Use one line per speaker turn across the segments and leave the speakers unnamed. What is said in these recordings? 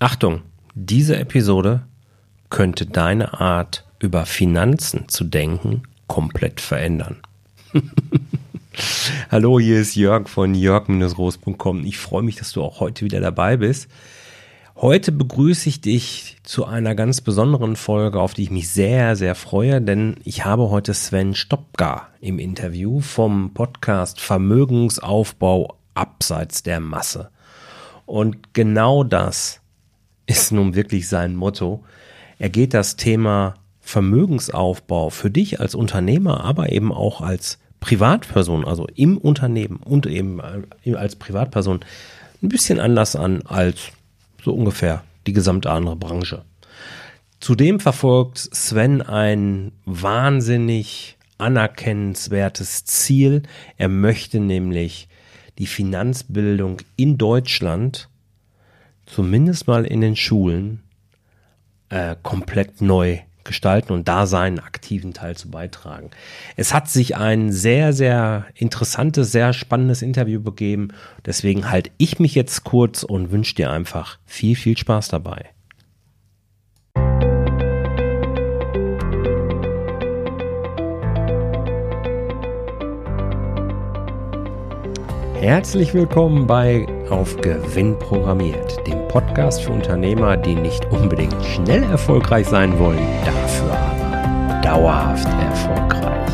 Achtung, diese Episode könnte deine Art über Finanzen zu denken komplett verändern. Hallo, hier ist Jörg von jörg-roos.com. Ich freue mich, dass du auch heute wieder dabei bist. Heute begrüße ich dich zu einer ganz besonderen Folge, auf die ich mich sehr, sehr freue, denn ich habe heute Sven Stopka im Interview vom Podcast Vermögensaufbau abseits der Masse. Und genau das ist nun wirklich sein Motto. Er geht das Thema Vermögensaufbau für dich als Unternehmer, aber eben auch als Privatperson, also im Unternehmen und eben als Privatperson ein bisschen anders an als so ungefähr die gesamte andere Branche. Zudem verfolgt Sven ein wahnsinnig anerkennenswertes Ziel. Er möchte nämlich die Finanzbildung in Deutschland zumindest mal in den Schulen äh, komplett neu gestalten und da seinen aktiven Teil zu beitragen. Es hat sich ein sehr, sehr interessantes, sehr spannendes Interview begeben. Deswegen halte ich mich jetzt kurz und wünsche dir einfach viel, viel Spaß dabei. Herzlich willkommen bei Auf Gewinn programmiert, dem Podcast für Unternehmer, die nicht unbedingt schnell erfolgreich sein wollen, dafür aber dauerhaft erfolgreich.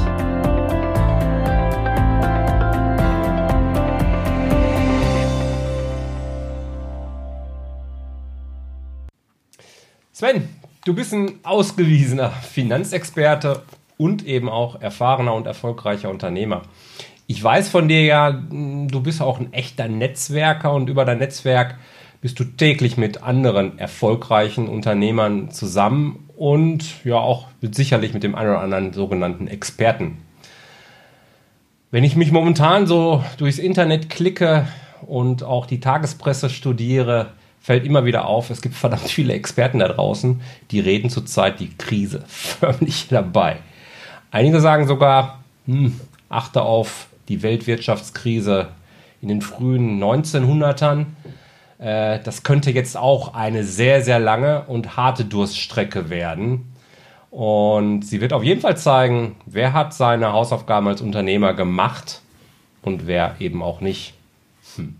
Sven, du bist ein ausgewiesener Finanzexperte und eben auch erfahrener und erfolgreicher Unternehmer. Ich weiß von dir ja, du bist auch ein echter Netzwerker und über dein Netzwerk bist du täglich mit anderen erfolgreichen Unternehmern zusammen und ja auch sicherlich mit dem einen oder anderen sogenannten Experten. Wenn ich mich momentan so durchs Internet klicke und auch die Tagespresse studiere, fällt immer wieder auf, es gibt verdammt viele Experten da draußen, die reden zurzeit die Krise förmlich dabei. Einige sagen sogar, hm, achte auf die Weltwirtschaftskrise in den frühen 1900ern. Äh, das könnte jetzt auch eine sehr, sehr lange und harte Durststrecke werden. Und sie wird auf jeden Fall zeigen, wer hat seine Hausaufgaben als Unternehmer gemacht und wer eben auch nicht. Hm.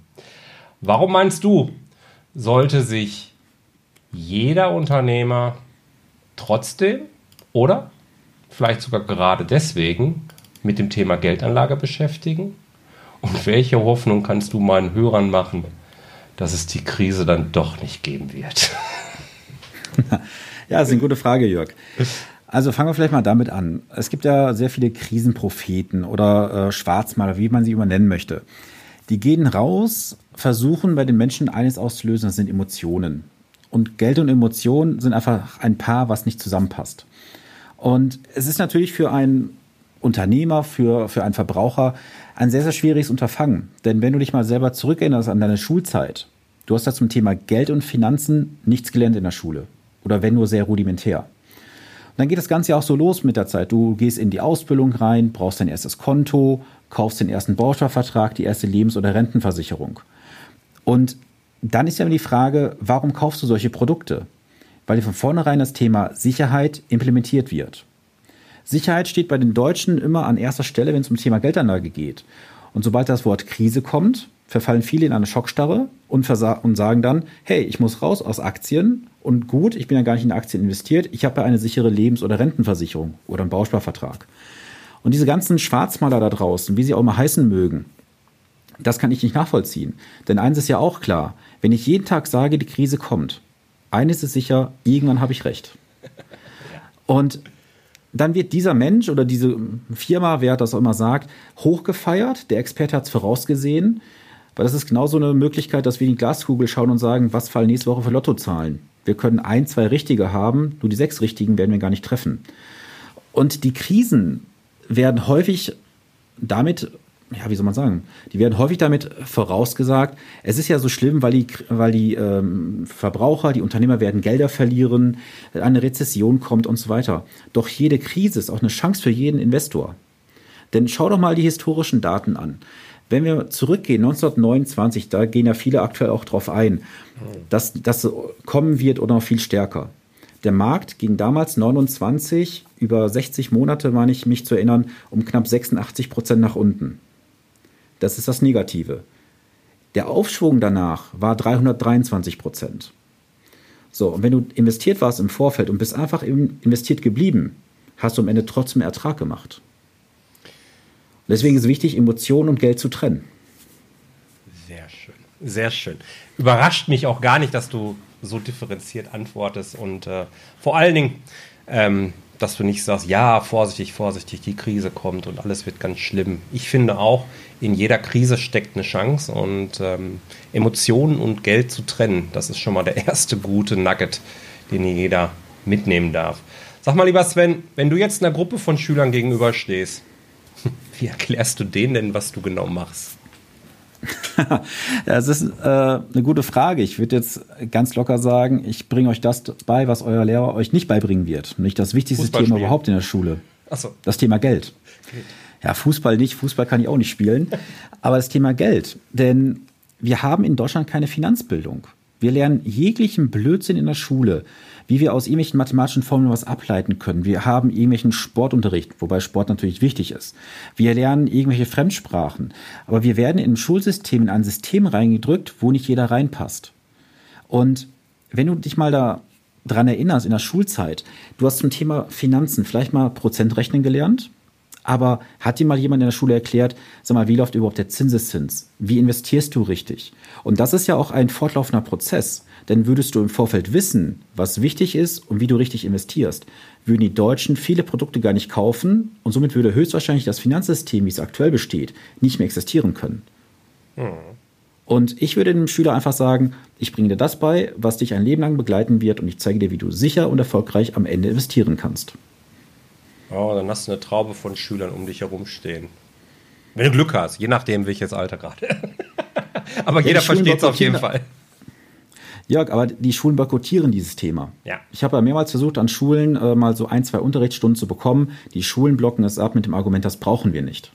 Warum meinst du, sollte sich jeder Unternehmer trotzdem oder vielleicht sogar gerade deswegen mit dem Thema Geldanlage beschäftigen? Und welche Hoffnung kannst du meinen Hörern machen, dass es die Krise dann doch nicht geben wird?
ja, das ist eine gute Frage, Jörg. Also fangen wir vielleicht mal damit an. Es gibt ja sehr viele Krisenpropheten oder äh, Schwarzmaler, wie man sie immer nennen möchte. Die gehen raus, versuchen bei den Menschen eines auszulösen, das sind Emotionen. Und Geld und Emotionen sind einfach ein Paar, was nicht zusammenpasst. Und es ist natürlich für einen Unternehmer, für, für einen Verbraucher ein sehr, sehr schwieriges Unterfangen. Denn wenn du dich mal selber zurückerinnerst an deine Schulzeit, du hast da zum Thema Geld und Finanzen nichts gelernt in der Schule. Oder wenn nur sehr rudimentär. Und dann geht das Ganze ja auch so los mit der Zeit. Du gehst in die Ausbildung rein, brauchst dein erstes Konto, kaufst den ersten Bausparvertrag, die erste Lebens- oder Rentenversicherung. Und dann ist ja die Frage, warum kaufst du solche Produkte? Weil von vornherein das Thema Sicherheit implementiert wird. Sicherheit steht bei den Deutschen immer an erster Stelle, wenn es um Thema Geldanlage geht. Und sobald das Wort Krise kommt, verfallen viele in eine Schockstarre und, und sagen dann, hey, ich muss raus aus Aktien und gut, ich bin ja gar nicht in Aktien investiert, ich habe ja eine sichere Lebens- oder Rentenversicherung oder einen Bausparvertrag. Und diese ganzen Schwarzmaler da draußen, wie sie auch mal heißen mögen, das kann ich nicht nachvollziehen. Denn eins ist ja auch klar, wenn ich jeden Tag sage, die Krise kommt, eines ist sicher, irgendwann habe ich recht. Und dann wird dieser Mensch oder diese Firma, wer das auch immer sagt, hochgefeiert. Der Experte hat es vorausgesehen. Weil das ist genauso eine Möglichkeit, dass wir in die Glaskugel schauen und sagen, was fallen nächste Woche für Lottozahlen. Wir können ein, zwei Richtige haben, nur die sechs Richtigen werden wir gar nicht treffen. Und die Krisen werden häufig damit ja, wie soll man sagen, die werden häufig damit vorausgesagt, es ist ja so schlimm, weil die, weil die ähm, Verbraucher, die Unternehmer werden Gelder verlieren, eine Rezession kommt und so weiter. Doch jede Krise ist auch eine Chance für jeden Investor. Denn schau doch mal die historischen Daten an. wenn wir zurückgehen, 1929, da gehen ja viele aktuell auch drauf ein, dass das kommen wird oder noch viel stärker. Der Markt ging damals 29 über 60 Monate, meine ich mich zu erinnern, um knapp 86 Prozent nach unten. Das ist das Negative. Der Aufschwung danach war 323 Prozent. So, und wenn du investiert warst im Vorfeld und bist einfach investiert geblieben, hast du am Ende trotzdem Ertrag gemacht. Deswegen ist es wichtig, Emotionen und Geld zu trennen.
Sehr schön. Sehr schön. Überrascht mich auch gar nicht, dass du so differenziert antwortest und äh, vor allen Dingen, ähm, dass du nicht sagst, ja, vorsichtig, vorsichtig, die Krise kommt und alles wird ganz schlimm. Ich finde auch, in jeder Krise steckt eine Chance und ähm, Emotionen und Geld zu trennen, das ist schon mal der erste gute Nugget, den jeder mitnehmen darf. Sag mal, lieber Sven, wenn du jetzt einer Gruppe von Schülern gegenüberstehst, wie erklärst du denen denn, was du genau machst?
das ist äh, eine gute Frage. Ich würde jetzt ganz locker sagen, ich bringe euch das bei, was euer Lehrer euch nicht beibringen wird. Nicht das wichtigste Thema überhaupt in der Schule. Ach so. Das Thema Geld. Ja, Fußball nicht, Fußball kann ich auch nicht spielen. aber das Thema Geld. Denn wir haben in Deutschland keine Finanzbildung. Wir lernen jeglichen Blödsinn in der Schule wie wir aus irgendwelchen mathematischen Formeln was ableiten können. Wir haben irgendwelchen Sportunterricht, wobei Sport natürlich wichtig ist. Wir lernen irgendwelche Fremdsprachen. Aber wir werden im Schulsystem in ein System reingedrückt, wo nicht jeder reinpasst. Und wenn du dich mal da dran erinnerst in der Schulzeit, du hast zum Thema Finanzen vielleicht mal Prozentrechnen gelernt, aber hat dir mal jemand in der Schule erklärt, sag mal, wie läuft überhaupt der Zinseszins? Wie investierst du richtig? Und das ist ja auch ein fortlaufender Prozess. Denn würdest du im Vorfeld wissen, was wichtig ist und wie du richtig investierst, würden die Deutschen viele Produkte gar nicht kaufen und somit würde höchstwahrscheinlich das Finanzsystem, wie es aktuell besteht, nicht mehr existieren können. Hm. Und ich würde dem Schüler einfach sagen, ich bringe dir das bei, was dich ein Leben lang begleiten wird und ich zeige dir, wie du sicher und erfolgreich am Ende investieren kannst.
Oh, dann hast du eine Traube von Schülern um dich herumstehen. Wenn du Glück hast, je nachdem welches Alter gerade. aber jeder versteht es auf jeden Fall.
Jörg, aber die Schulen boykottieren dieses Thema. Ja. Ich habe ja mehrmals versucht, an Schulen äh, mal so ein, zwei Unterrichtsstunden zu bekommen. Die Schulen blocken es ab mit dem Argument, das brauchen wir nicht.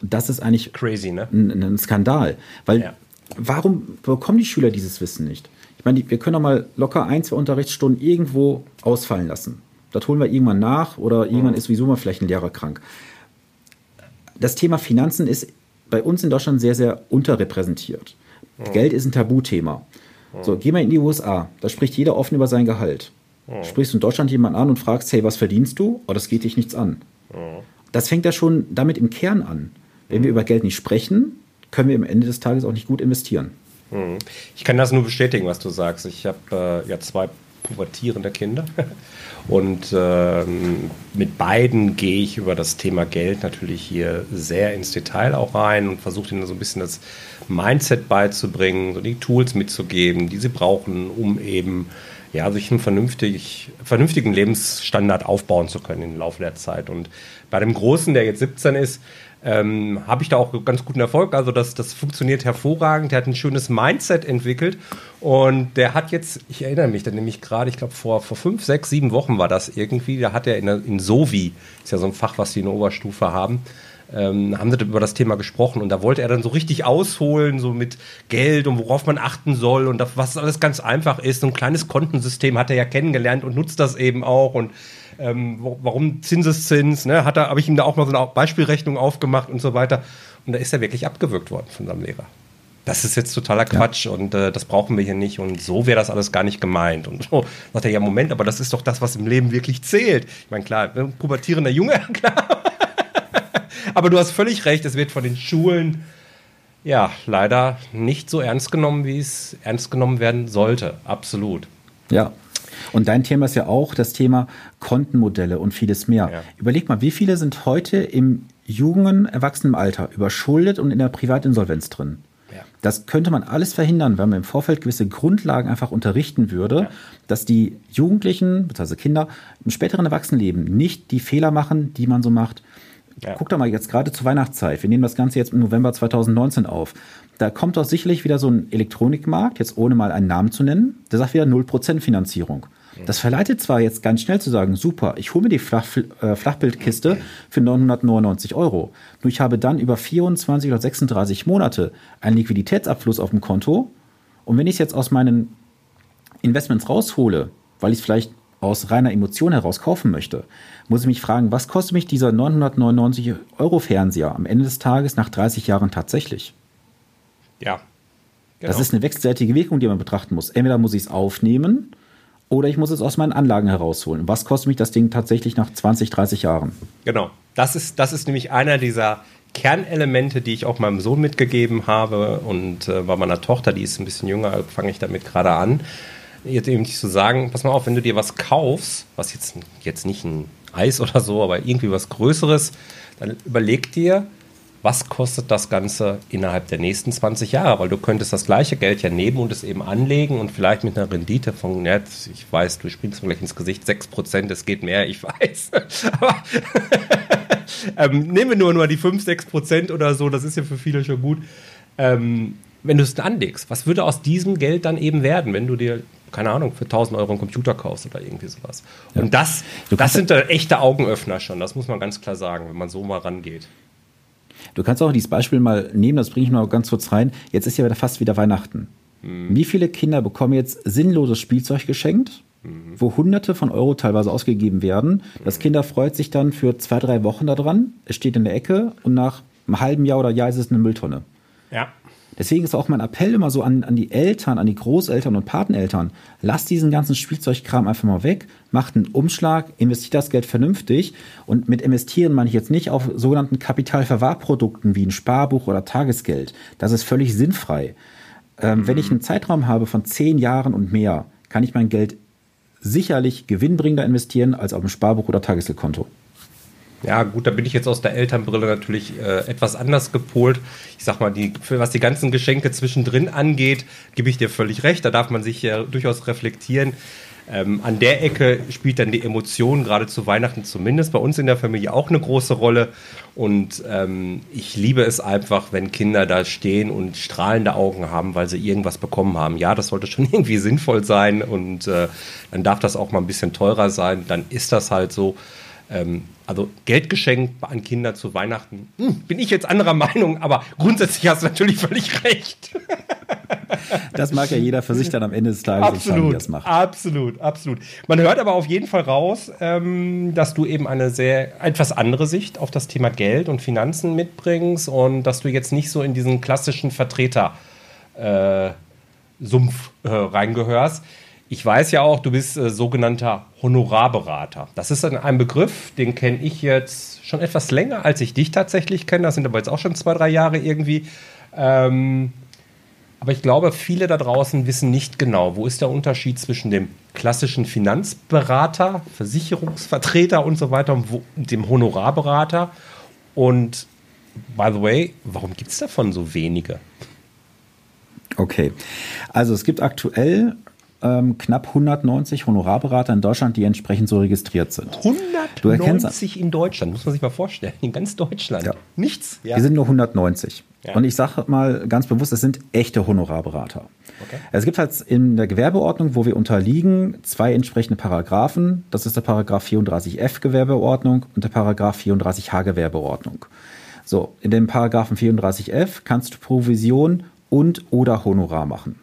Das ist eigentlich
crazy, ne?
Ein, ein Skandal. Weil ja. warum bekommen die Schüler dieses Wissen nicht? Ich meine, wir können doch mal locker ein, zwei Unterrichtsstunden irgendwo ausfallen lassen. Das holen wir irgendwann nach oder irgendwann mhm. ist sowieso mal vielleicht ein Lehrer krank. Das Thema Finanzen ist bei uns in Deutschland sehr, sehr unterrepräsentiert. Mhm. Geld ist ein Tabuthema. Mhm. So, geh mal in die USA. Da spricht jeder offen über sein Gehalt. Sprichst du in Deutschland jemanden an und fragst, hey, was verdienst du? Oh, das geht dich nichts an. Das fängt ja schon damit im Kern an. Wenn wir über Geld nicht sprechen, können wir am Ende des Tages auch nicht gut investieren.
Ich kann das nur bestätigen, was du sagst. Ich habe äh, ja zwei pubertierende Kinder. Und ähm, mit beiden gehe ich über das Thema Geld natürlich hier sehr ins Detail auch rein und versuche ihnen so ein bisschen das Mindset beizubringen, so die Tools mitzugeben, die sie brauchen, um eben ja, sich einen vernünftig, vernünftigen Lebensstandard aufbauen zu können im Laufe der Zeit. Und bei dem Großen, der jetzt 17 ist, ähm, habe ich da auch ganz guten Erfolg. Also das, das funktioniert hervorragend. Der hat ein schönes Mindset entwickelt und der hat jetzt, ich erinnere mich dann nämlich gerade, ich glaube vor, vor fünf, sechs, sieben Wochen war das irgendwie, da hat er in, in Sovi, ist ja so ein Fach, was die in der Oberstufe haben, ähm, haben sie über das Thema gesprochen und da wollte er dann so richtig ausholen, so mit Geld und worauf man achten soll und was alles ganz einfach ist. So ein kleines Kontensystem hat er ja kennengelernt und nutzt das eben auch und ähm, warum Zinseszins, ne, hat er, habe ich ihm da auch mal so eine Beispielrechnung aufgemacht und so weiter. Und da ist er wirklich abgewürgt worden von seinem Lehrer. Das ist jetzt totaler Quatsch ja. und äh, das brauchen wir hier nicht und so wäre das alles gar nicht gemeint. Und so sagt er, ja, Moment, aber das ist doch das, was im Leben wirklich zählt. Ich meine, klar, ein pubertierender Junge, klar. aber du hast völlig recht, es wird von den Schulen ja leider nicht so ernst genommen, wie es ernst genommen werden sollte. Absolut.
Ja, und dein Thema ist ja auch das Thema Kontenmodelle und vieles mehr. Ja. Überleg mal, wie viele sind heute im jungen, erwachsenen Alter überschuldet und in der Privatinsolvenz drin? Ja. Das könnte man alles verhindern, wenn man im Vorfeld gewisse Grundlagen einfach unterrichten würde, ja. dass die Jugendlichen, bzw. Kinder im späteren Erwachsenenleben nicht die Fehler machen, die man so macht. Ja. Guck doch mal jetzt gerade zur Weihnachtszeit. Wir nehmen das Ganze jetzt im November 2019 auf. Da kommt doch sicherlich wieder so ein Elektronikmarkt, jetzt ohne mal einen Namen zu nennen, der sagt wieder 0% Finanzierung. Das verleitet zwar jetzt ganz schnell zu sagen, super, ich hole mir die Flach, äh, Flachbildkiste für 999 Euro. Nur ich habe dann über 24 oder 36 Monate einen Liquiditätsabfluss auf dem Konto. Und wenn ich es jetzt aus meinen Investments raushole, weil ich es vielleicht aus reiner Emotion heraus kaufen möchte, muss ich mich fragen, was kostet mich dieser 999 Euro Fernseher am Ende des Tages nach 30 Jahren tatsächlich?
Ja.
Genau. Das ist eine wechselseitige Wirkung, die man betrachten muss. Entweder muss ich es aufnehmen oder ich muss es aus meinen Anlagen herausholen. Was kostet mich das Ding tatsächlich nach 20, 30 Jahren?
Genau. Das ist, das ist nämlich einer dieser Kernelemente, die ich auch meinem Sohn mitgegeben habe. Und äh, bei meiner Tochter, die ist ein bisschen jünger, fange ich damit gerade an. Jetzt eben nicht zu sagen, pass mal auf, wenn du dir was kaufst, was jetzt, jetzt nicht ein Eis oder so, aber irgendwie was Größeres, dann überleg dir, was kostet das Ganze innerhalb der nächsten 20 Jahre? Weil du könntest das gleiche Geld ja nehmen und es eben anlegen und vielleicht mit einer Rendite von, ja, ich weiß, du springst mir gleich ins Gesicht, 6%, es geht mehr, ich weiß. Aber ähm, nehmen wir nur, nur die 5, 6% oder so, das ist ja für viele schon gut. Ähm, wenn du es anlegst, was würde aus diesem Geld dann eben werden, wenn du dir keine Ahnung, für 1000 Euro einen Computer kaufst oder irgendwie sowas. Ja. Und das, das sind da echte Augenöffner schon, das muss man ganz klar sagen, wenn man so mal rangeht.
Du kannst auch dieses Beispiel mal nehmen, das bringe ich mal ganz kurz rein. Jetzt ist ja fast wieder Weihnachten. Mhm. Wie viele Kinder bekommen jetzt sinnloses Spielzeug geschenkt, mhm. wo Hunderte von Euro teilweise ausgegeben werden? Das mhm. Kinder freut sich dann für zwei, drei Wochen daran. Es steht in der Ecke und nach einem halben Jahr oder Jahr ist es eine Mülltonne.
Ja.
Deswegen ist auch mein Appell immer so an, an die Eltern, an die Großeltern und Pateneltern. Lasst diesen ganzen Spielzeugkram einfach mal weg, macht einen Umschlag, investiert das Geld vernünftig. Und mit investieren meine ich jetzt nicht auf sogenannten Kapitalverwahrprodukten wie ein Sparbuch oder Tagesgeld. Das ist völlig sinnfrei. Ähm, mhm. Wenn ich einen Zeitraum habe von zehn Jahren und mehr, kann ich mein Geld sicherlich gewinnbringender investieren als auf ein Sparbuch oder Tagesgeldkonto.
Ja, gut, da bin ich jetzt aus der Elternbrille natürlich äh, etwas anders gepolt. Ich sag mal, die, was die ganzen Geschenke zwischendrin angeht, gebe ich dir völlig recht. Da darf man sich ja durchaus reflektieren. Ähm, an der Ecke spielt dann die Emotion gerade zu Weihnachten zumindest bei uns in der Familie auch eine große Rolle. Und ähm, ich liebe es einfach, wenn Kinder da stehen und strahlende Augen haben, weil sie irgendwas bekommen haben. Ja, das sollte schon irgendwie sinnvoll sein und äh, dann darf das auch mal ein bisschen teurer sein. Dann ist das halt so. Ähm, also Geld geschenkt an Kinder zu Weihnachten, hm, bin ich jetzt anderer Meinung, aber grundsätzlich hast du natürlich völlig recht.
Das mag ja jeder für sich dann am Ende des Tages
absolut, wie das macht. Absolut, absolut. Man hört aber auf jeden Fall raus, ähm, dass du eben eine sehr etwas andere Sicht auf das Thema Geld und Finanzen mitbringst und dass du jetzt nicht so in diesen klassischen Vertreter äh, Sumpf äh, reingehörst. Ich weiß ja auch, du bist äh, sogenannter Honorarberater. Das ist ein Begriff, den kenne ich jetzt schon etwas länger, als ich dich tatsächlich kenne. Das sind aber jetzt auch schon zwei, drei Jahre irgendwie. Ähm, aber ich glaube, viele da draußen wissen nicht genau, wo ist der Unterschied zwischen dem klassischen Finanzberater, Versicherungsvertreter und so weiter und dem Honorarberater. Und by the way, warum gibt es davon so wenige?
Okay, also es gibt aktuell ähm, knapp 190 Honorarberater in Deutschland, die entsprechend so registriert sind.
190 in Deutschland, muss man sich mal vorstellen. In ganz Deutschland. Ja. Nichts.
Ja. Die sind nur 190. Ja. Und ich sage mal ganz bewusst, das sind echte Honorarberater. Okay. Es gibt halt in der Gewerbeordnung, wo wir unterliegen, zwei entsprechende Paragraphen. Das ist der Paragraph 34f Gewerbeordnung und der Paragraph 34h Gewerbeordnung. So, in dem Paragraphen 34f kannst du Provision und oder Honorar machen.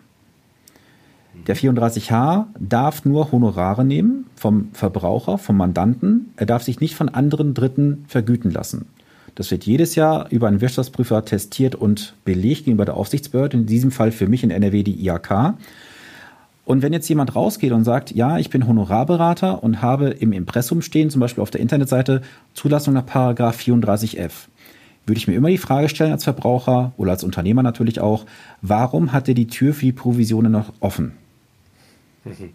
Der 34H darf nur Honorare nehmen vom Verbraucher, vom Mandanten. Er darf sich nicht von anderen Dritten vergüten lassen. Das wird jedes Jahr über einen Wirtschaftsprüfer testiert und belegt gegenüber der Aufsichtsbehörde, in diesem Fall für mich in NRW die IAK. Und wenn jetzt jemand rausgeht und sagt, ja, ich bin Honorarberater und habe im Impressum stehen, zum Beispiel auf der Internetseite, Zulassung nach Paragraph 34f, würde ich mir immer die Frage stellen als Verbraucher oder als Unternehmer natürlich auch, warum hat er die Tür für die Provisionen noch offen?
Mhm.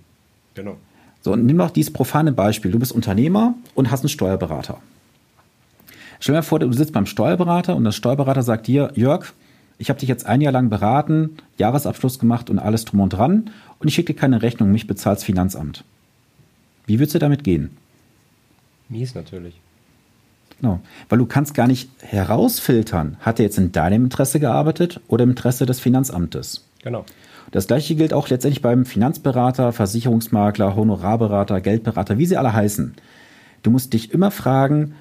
Genau.
So, und nimm doch dieses profane Beispiel. Du bist Unternehmer und hast einen Steuerberater. Stell dir vor, du sitzt beim Steuerberater und der Steuerberater sagt dir, Jörg, ich habe dich jetzt ein Jahr lang beraten, Jahresabschluss gemacht und alles drum und dran und ich schicke dir keine Rechnung, mich bezahlt das Finanzamt. Wie würdest du damit gehen?
Mies natürlich.
Genau, weil du kannst gar nicht herausfiltern, hat er jetzt in deinem Interesse gearbeitet oder im Interesse des Finanzamtes.
Genau.
Das gleiche gilt auch letztendlich beim Finanzberater, Versicherungsmakler, Honorarberater, Geldberater, wie sie alle heißen. Du musst dich immer fragen,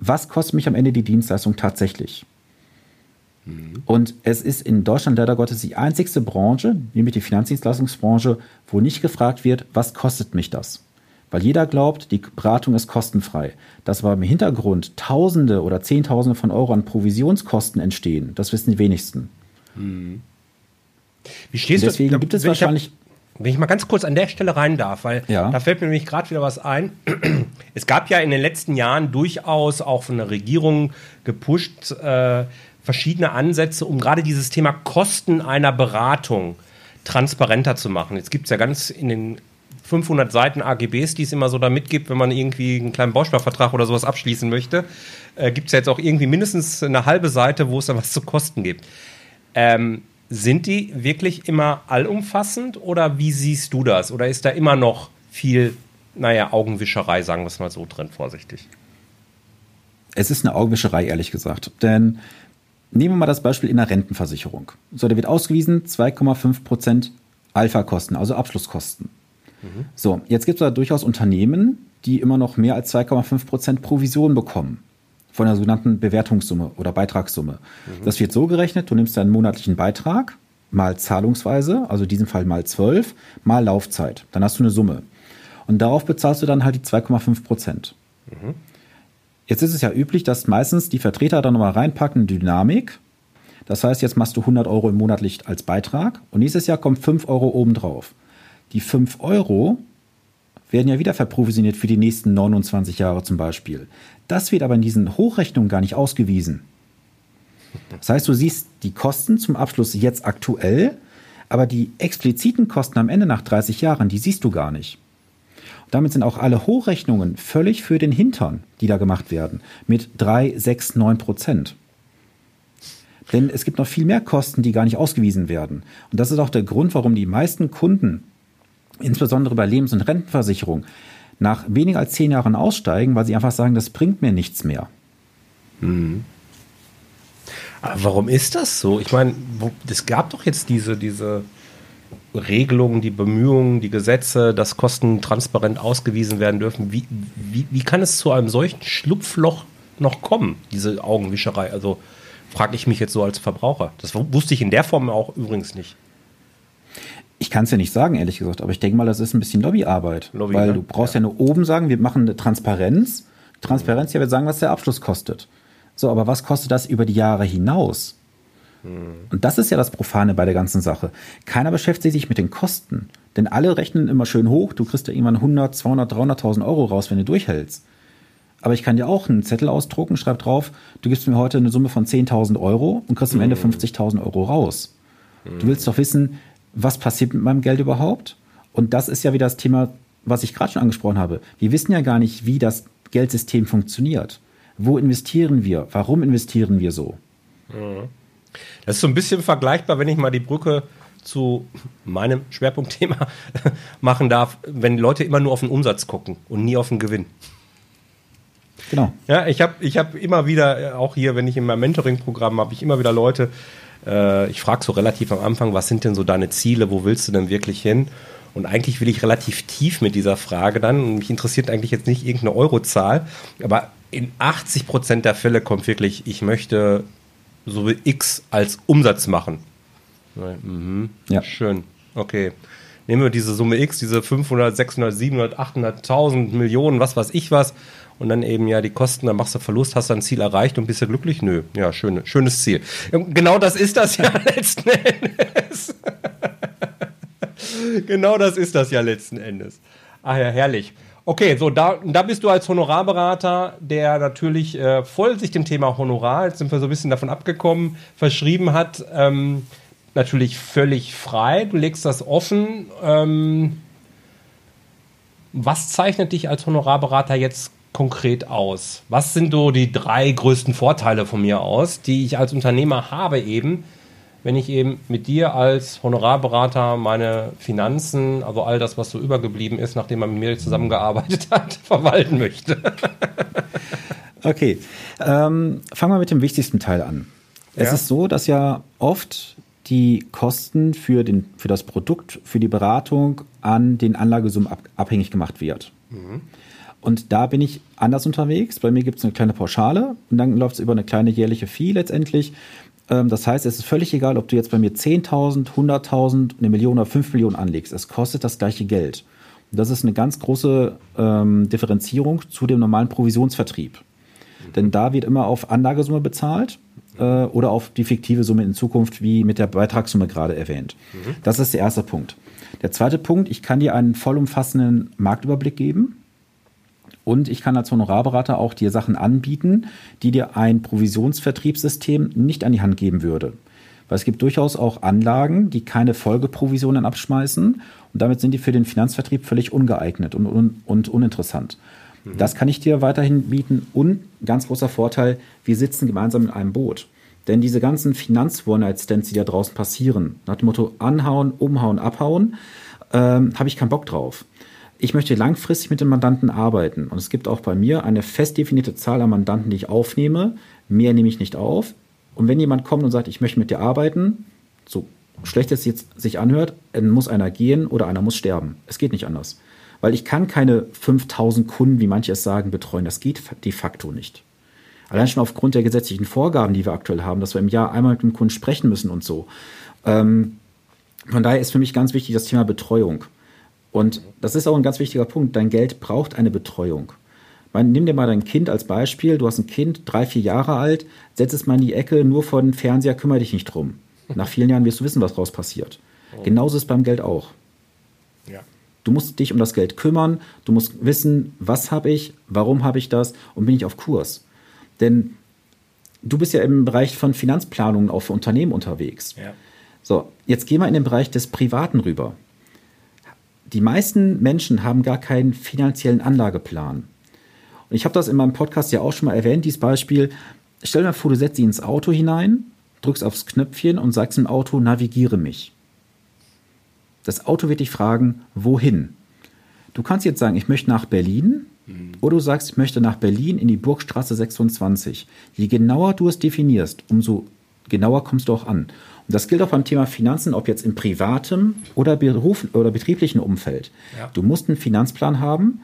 was kostet mich am Ende die Dienstleistung tatsächlich? Mhm. Und es ist in Deutschland leider Gottes die einzigste Branche, nämlich die Finanzdienstleistungsbranche, wo nicht gefragt wird, was kostet mich das? Weil jeder glaubt, die Beratung ist kostenfrei. Dass aber im Hintergrund Tausende oder Zehntausende von Euro an Provisionskosten entstehen, das wissen die wenigsten. Mhm.
Wie stehst
Und deswegen du? gibt es wahrscheinlich.
wenn ich mal ganz kurz an der Stelle rein darf, weil ja. da fällt mir nämlich gerade wieder was ein. Es gab ja in den letzten Jahren durchaus auch von der Regierung gepusht äh, verschiedene Ansätze, um gerade dieses Thema Kosten einer Beratung transparenter zu machen. Jetzt gibt es ja ganz in den 500 Seiten AGBs, die es immer so da mitgibt, wenn man irgendwie einen kleinen Bausparvertrag oder sowas abschließen möchte, äh, gibt es ja jetzt auch irgendwie mindestens eine halbe Seite, wo es dann was zu Kosten gibt. Ähm, sind die wirklich immer allumfassend oder wie siehst du das? Oder ist da immer noch viel, naja, Augenwischerei, sagen wir es mal so drin, vorsichtig?
Es ist eine Augenwischerei, ehrlich gesagt. Denn nehmen wir mal das Beispiel in der Rentenversicherung. So, da wird ausgewiesen 2,5 Prozent Alpha-Kosten, also Abschlusskosten. So, jetzt gibt es da durchaus Unternehmen, die immer noch mehr als 2,5 Prozent Provision bekommen von der sogenannten Bewertungssumme oder Beitragssumme. Mhm. Das wird so gerechnet, du nimmst deinen monatlichen Beitrag mal Zahlungsweise, also in diesem Fall mal 12, mal Laufzeit. Dann hast du eine Summe. Und darauf bezahlst du dann halt die 2,5 Prozent. Mhm. Jetzt ist es ja üblich, dass meistens die Vertreter dann nochmal reinpacken, Dynamik. Das heißt, jetzt machst du 100 Euro im monatlich als Beitrag und nächstes Jahr kommt 5 Euro obendrauf. Die 5 Euro werden ja wieder verprovisioniert für die nächsten 29 Jahre zum Beispiel. Das wird aber in diesen Hochrechnungen gar nicht ausgewiesen. Das heißt, du siehst die Kosten zum Abschluss jetzt aktuell, aber die expliziten Kosten am Ende nach 30 Jahren, die siehst du gar nicht. Und damit sind auch alle Hochrechnungen völlig für den Hintern, die da gemacht werden, mit 3, 6, 9 Prozent. Denn es gibt noch viel mehr Kosten, die gar nicht ausgewiesen werden. Und das ist auch der Grund, warum die meisten Kunden insbesondere bei Lebens- und Rentenversicherung, nach weniger als zehn Jahren aussteigen, weil sie einfach sagen, das bringt mir nichts mehr.
Mhm. Aber warum ist das so? Ich meine, es gab doch jetzt diese, diese Regelungen, die Bemühungen, die Gesetze, dass Kosten transparent ausgewiesen werden dürfen. Wie, wie, wie kann es zu einem solchen Schlupfloch noch kommen, diese Augenwischerei? Also frage ich mich jetzt so als Verbraucher. Das wusste ich in der Form auch übrigens nicht.
Ich kann es ja nicht sagen, ehrlich gesagt, aber ich denke mal, das ist ein bisschen Lobbyarbeit. Lobby, weil ne? du brauchst ja. ja nur oben sagen, wir machen eine Transparenz. Transparenz, ja, wir sagen, was der Abschluss kostet. So, aber was kostet das über die Jahre hinaus? Hm. Und das ist ja das Profane bei der ganzen Sache. Keiner beschäftigt sich mit den Kosten. Denn alle rechnen immer schön hoch. Du kriegst ja irgendwann 100, 200, 300.000 Euro raus, wenn du durchhältst. Aber ich kann dir auch einen Zettel ausdrucken, schreib drauf, du gibst mir heute eine Summe von 10.000 Euro und kriegst am Ende 50.000 hm. Euro raus. Du willst doch wissen, was passiert mit meinem Geld überhaupt? Und das ist ja wieder das Thema, was ich gerade schon angesprochen habe. Wir wissen ja gar nicht, wie das Geldsystem funktioniert. Wo investieren wir? Warum investieren wir so?
Mhm. Das ist so ein bisschen vergleichbar, wenn ich mal die Brücke zu meinem Schwerpunktthema machen darf, wenn Leute immer nur auf den Umsatz gucken und nie auf den Gewinn. Genau. Ja, ich habe ich hab immer wieder, äh, auch hier, wenn ich in meinem Mentoring-Programm habe, ich immer wieder Leute, äh, ich frage so relativ am Anfang, was sind denn so deine Ziele, wo willst du denn wirklich hin? Und eigentlich will ich relativ tief mit dieser Frage dann, und mich interessiert eigentlich jetzt nicht irgendeine Eurozahl, aber in 80 Prozent der Fälle kommt wirklich, ich möchte so wie X als Umsatz machen. Mhm. Ja. Schön. Okay. Nehmen wir diese Summe X, diese 500, 600, 700, 800.000 Millionen, was weiß ich was, und dann eben ja die Kosten, dann machst du Verlust, hast dein Ziel erreicht und bist du glücklich? Nö. Ja, schön, schönes Ziel. Genau das ist das ja letzten Endes. genau das ist das ja letzten Endes. Ach ja, herrlich. Okay, so da, da bist du als Honorarberater, der natürlich äh, voll sich dem Thema Honorar, jetzt sind wir so ein bisschen davon abgekommen, verschrieben hat, ähm, natürlich völlig frei. Du legst das offen. Ähm, was zeichnet dich als Honorarberater jetzt konkret aus? Was sind so die drei größten Vorteile von mir aus, die ich als Unternehmer habe eben, wenn ich eben mit dir als Honorarberater meine Finanzen, also all das, was so übergeblieben ist, nachdem man mit mir zusammengearbeitet hat, verwalten möchte?
okay, ähm, fangen wir mit dem wichtigsten Teil an. Es ja. ist so, dass ja oft die Kosten für, den, für das Produkt, für die Beratung an den Anlagesummen ab, abhängig gemacht wird. Mhm. Und da bin ich anders unterwegs. Bei mir gibt es eine kleine Pauschale und dann läuft es über eine kleine jährliche Fee letztendlich. Ähm, das heißt, es ist völlig egal, ob du jetzt bei mir 10.000, 100.000, eine Million oder 5 Millionen anlegst. Es kostet das gleiche Geld. Und das ist eine ganz große ähm, Differenzierung zu dem normalen Provisionsvertrieb. Mhm. Denn da wird immer auf Anlagesumme bezahlt äh, oder auf die fiktive Summe in Zukunft, wie mit der Beitragssumme gerade erwähnt. Mhm. Das ist der erste Punkt. Der zweite Punkt, ich kann dir einen vollumfassenden Marktüberblick geben. Und ich kann als Honorarberater auch dir Sachen anbieten, die dir ein Provisionsvertriebssystem nicht an die Hand geben würde. Weil es gibt durchaus auch Anlagen, die keine Folgeprovisionen abschmeißen und damit sind die für den Finanzvertrieb völlig ungeeignet und, und, und uninteressant. Mhm. Das kann ich dir weiterhin bieten und ganz großer Vorteil, wir sitzen gemeinsam in einem Boot. Denn diese ganzen Finanz-One-Night-Stands, die da draußen passieren, nach dem Motto anhauen, umhauen, abhauen, ähm, habe ich keinen Bock drauf ich möchte langfristig mit den Mandanten arbeiten. Und es gibt auch bei mir eine fest definierte Zahl an Mandanten, die ich aufnehme. Mehr nehme ich nicht auf. Und wenn jemand kommt und sagt, ich möchte mit dir arbeiten, so schlecht es jetzt sich anhört, dann muss einer gehen oder einer muss sterben. Es geht nicht anders. Weil ich kann keine 5000 Kunden, wie manche es sagen, betreuen. Das geht de facto nicht. Allein schon aufgrund der gesetzlichen Vorgaben, die wir aktuell haben, dass wir im Jahr einmal mit dem Kunden sprechen müssen und so. Ähm, von daher ist für mich ganz wichtig das Thema Betreuung. Und das ist auch ein ganz wichtiger Punkt. Dein Geld braucht eine Betreuung. Man, nimm dir mal dein Kind als Beispiel. Du hast ein Kind, drei, vier Jahre alt, setz es mal in die Ecke, nur vor dem Fernseher, kümmere dich nicht drum. Nach vielen Jahren wirst du wissen, was daraus passiert. Oh. Genauso ist es beim Geld auch. Ja. Du musst dich um das Geld kümmern, du musst wissen, was habe ich, warum habe ich das und bin ich auf Kurs. Denn du bist ja im Bereich von Finanzplanungen auch für Unternehmen unterwegs. Ja. So, jetzt gehen wir in den Bereich des Privaten rüber die meisten Menschen haben gar keinen finanziellen Anlageplan. Und ich habe das in meinem Podcast ja auch schon mal erwähnt, dieses Beispiel. Stell dir mal vor, du setzt sie ins Auto hinein, drückst aufs Knöpfchen und sagst im Auto, navigiere mich. Das Auto wird dich fragen, wohin? Du kannst jetzt sagen, ich möchte nach Berlin mhm. oder du sagst, ich möchte nach Berlin in die Burgstraße 26. Je genauer du es definierst, umso genauer kommst du auch an. Und das gilt auch beim Thema Finanzen, ob jetzt im privaten oder, Beruf oder betrieblichen Umfeld. Ja. Du musst einen Finanzplan haben,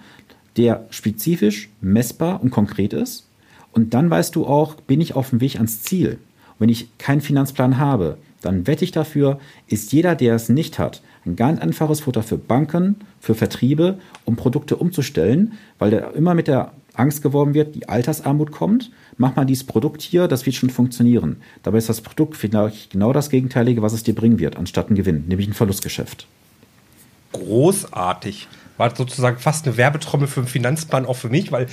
der spezifisch, messbar und konkret ist. Und dann weißt du auch, bin ich auf dem Weg ans Ziel. Und wenn ich keinen Finanzplan habe, dann wette ich dafür, ist jeder, der es nicht hat, ein ganz einfaches Futter für Banken, für Vertriebe, um Produkte umzustellen, weil der immer mit der Angst geworben wird, die Altersarmut kommt, mach mal dieses Produkt hier, das wird schon funktionieren. Dabei ist das Produkt vielleicht genau das Gegenteilige, was es dir bringen wird, anstatt ein Gewinn, nämlich ein Verlustgeschäft.
Großartig. War sozusagen fast eine Werbetrommel für den Finanzplan auch für mich, weil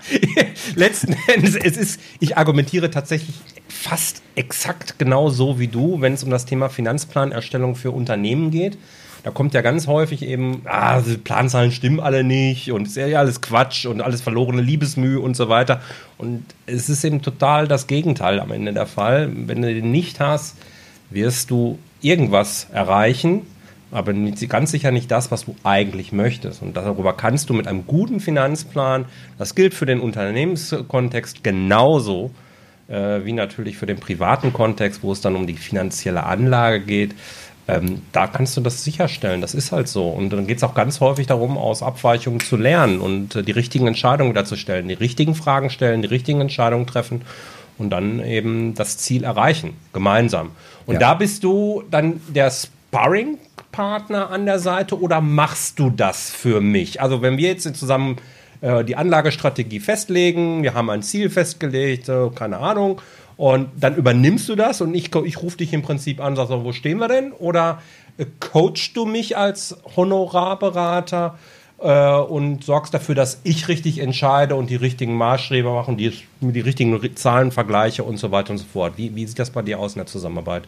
letzten Endes, es ist, ich argumentiere tatsächlich fast exakt genau so wie du, wenn es um das Thema Finanzplanerstellung für Unternehmen geht. Da kommt ja ganz häufig eben, ah, die Planzahlen stimmen alle nicht und ist ja alles Quatsch und alles verlorene Liebesmühe und so weiter. Und es ist eben total das Gegenteil am Ende der Fall. Wenn du den nicht hast, wirst du irgendwas erreichen, aber ganz sicher nicht das, was du eigentlich möchtest. Und darüber kannst du mit einem guten Finanzplan, das gilt für den Unternehmenskontext genauso, äh, wie natürlich für den privaten Kontext, wo es dann um die finanzielle Anlage geht, ähm, da kannst du das sicherstellen. Das ist halt so. Und dann geht es auch ganz häufig darum, aus Abweichungen zu lernen und äh, die richtigen Entscheidungen wieder zu stellen, die richtigen Fragen stellen, die richtigen Entscheidungen treffen und dann eben das Ziel erreichen, gemeinsam. Und ja. da bist du dann der Sparring-Partner an der Seite oder machst du das für mich? Also wenn wir jetzt zusammen äh, die Anlagestrategie festlegen, wir haben ein Ziel festgelegt, äh, keine Ahnung, und dann übernimmst du das und ich, ich rufe dich im Prinzip an, sagst, wo stehen wir denn? Oder äh, coachst du mich als Honorarberater äh, und sorgst dafür, dass ich richtig entscheide und die richtigen Maßstäbe mache und die, die richtigen Zahlen vergleiche und so weiter und so fort. Wie, wie sieht das bei dir aus in der Zusammenarbeit?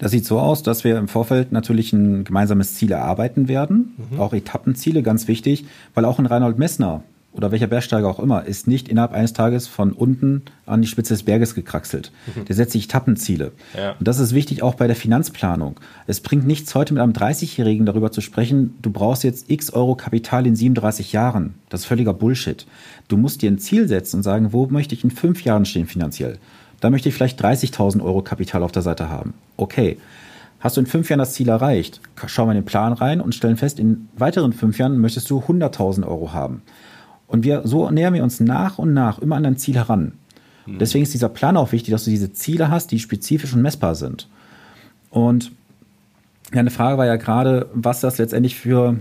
Das sieht so aus, dass wir im Vorfeld natürlich ein gemeinsames Ziel erarbeiten werden, mhm. auch Etappenziele, ganz wichtig, weil auch ein Reinhold Messner oder welcher Bergsteiger auch immer, ist nicht innerhalb eines Tages von unten an die Spitze des Berges gekraxelt. Mhm. Der setzt sich Etappenziele. Ja. Und das ist wichtig auch bei der Finanzplanung. Es bringt nichts, heute mit einem 30-Jährigen darüber zu sprechen, du brauchst jetzt x Euro Kapital in 37 Jahren. Das ist völliger Bullshit. Du musst dir ein Ziel setzen und sagen, wo möchte ich in fünf Jahren stehen finanziell? Da möchte ich vielleicht 30.000 Euro Kapital auf der Seite haben. Okay. Hast du in fünf Jahren das Ziel erreicht? Schauen wir in den Plan rein und stellen fest, in weiteren fünf Jahren möchtest du 100.000 Euro haben. Und wir, so nähern wir uns nach und nach immer an dein Ziel heran. Mhm. Deswegen ist dieser Plan auch wichtig, dass du diese Ziele hast, die spezifisch und messbar sind. Und eine Frage war ja gerade, was das letztendlich für,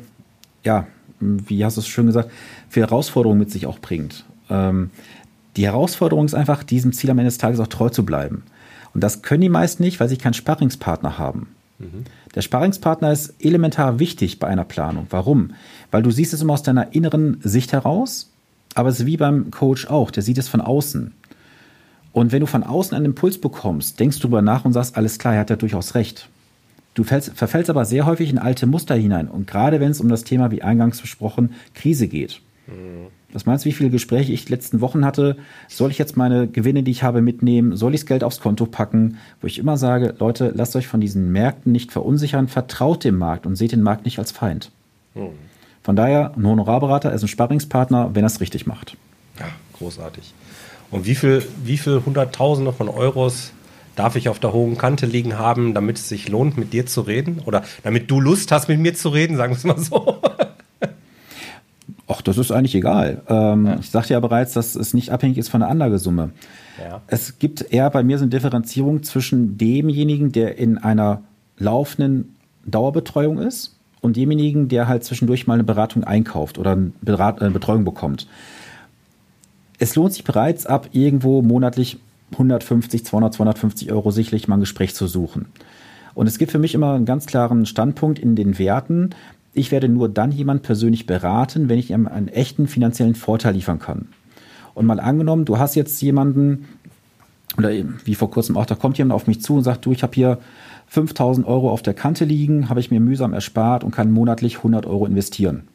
ja, wie hast du es schön gesagt, für Herausforderungen mit sich auch bringt. Ähm, die Herausforderung ist einfach, diesem Ziel am Ende des Tages auch treu zu bleiben. Und das können die meisten nicht, weil sie keinen Sparringspartner haben. Mhm. Der Sparringspartner ist elementar wichtig bei einer Planung. Warum? Weil du siehst es immer aus deiner inneren Sicht heraus, aber es ist wie beim Coach auch, der sieht es von außen. Und wenn du von außen einen Impuls bekommst, denkst du darüber nach und sagst, alles klar, er hat ja durchaus recht. Du fällst, verfällst aber sehr häufig in alte Muster hinein. Und gerade wenn es um das Thema, wie eingangs besprochen, Krise geht. Mhm. Was meinst du, wie viele Gespräche ich die letzten Wochen hatte? Soll ich jetzt meine Gewinne, die ich habe, mitnehmen? Soll ich das Geld aufs Konto packen? Wo ich immer sage, Leute, lasst euch von diesen Märkten nicht verunsichern, vertraut dem Markt und seht den Markt nicht als Feind. Hm. Von daher, ein Honorarberater ist ein Sparringspartner, wenn er es richtig macht.
Ja, großartig. Und wie viel, wie viel Hunderttausende von Euros darf ich auf der hohen Kante liegen haben, damit es sich lohnt, mit dir zu reden? Oder damit du Lust hast, mit mir zu reden, sagen wir es mal so.
Ach, das ist eigentlich egal. Ähm, ja. Ich sagte ja bereits, dass es nicht abhängig ist von der Anlagesumme. Ja. Es gibt eher bei mir so eine Differenzierung zwischen demjenigen, der in einer laufenden Dauerbetreuung ist und demjenigen, der halt zwischendurch mal eine Beratung einkauft oder eine äh, Betreuung bekommt. Es lohnt sich bereits ab irgendwo monatlich 150, 200, 250 Euro sicherlich mal ein Gespräch zu suchen. Und es gibt für mich immer einen ganz klaren Standpunkt in den Werten, ich werde nur dann jemand persönlich beraten, wenn ich ihm einen echten finanziellen Vorteil liefern kann. Und mal angenommen, du hast jetzt jemanden, oder wie vor kurzem auch, da kommt jemand auf mich zu und sagt, du, ich habe hier 5000 Euro auf der Kante liegen, habe ich mir mühsam erspart und kann monatlich 100 Euro investieren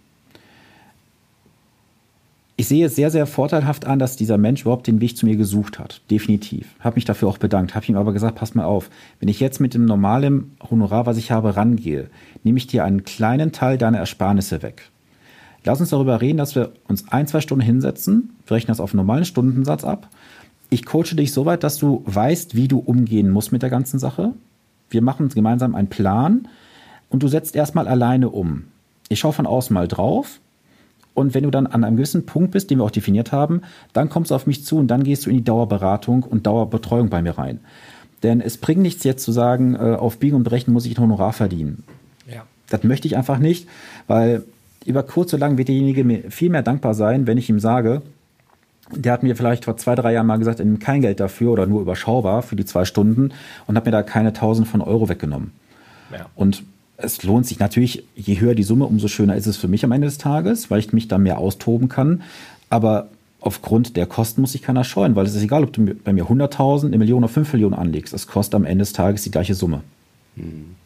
ich sehe es sehr, sehr vorteilhaft an, dass dieser Mensch überhaupt den Weg zu mir gesucht hat. Definitiv. Habe mich dafür auch bedankt. Habe ihm aber gesagt, pass mal auf, wenn ich jetzt mit dem normalen Honorar, was ich habe, rangehe, nehme ich dir einen kleinen Teil deiner Ersparnisse weg. Lass uns darüber reden, dass wir uns ein, zwei Stunden hinsetzen. Wir rechnen das auf einen normalen Stundensatz ab. Ich coache dich so weit, dass du weißt, wie du umgehen musst mit der ganzen Sache. Wir machen gemeinsam einen Plan und du setzt erstmal alleine um. Ich schaue von außen mal drauf, und wenn du dann an einem gewissen Punkt bist, den wir auch definiert haben, dann kommst du auf mich zu und dann gehst du in die Dauerberatung und Dauerbetreuung bei mir rein. Denn es bringt nichts jetzt zu sagen, äh, auf Biegen und Brechen muss ich ein Honorar verdienen. Ja. Das möchte ich einfach nicht, weil über kurz oder lang wird derjenige mir viel mehr dankbar sein, wenn ich ihm sage, der hat mir vielleicht vor zwei, drei Jahren mal gesagt, er nimmt kein Geld dafür oder nur überschaubar für die zwei Stunden und hat mir da keine tausend von Euro weggenommen. Ja. Und es lohnt sich natürlich, je höher die Summe, umso schöner ist es für mich am Ende des Tages, weil ich mich da mehr austoben kann. Aber aufgrund der Kosten muss sich keiner scheuen, weil es ist egal, ob du bei mir 100.000, eine Million oder 5 Millionen anlegst. Es kostet am Ende des Tages die gleiche Summe.
Hm.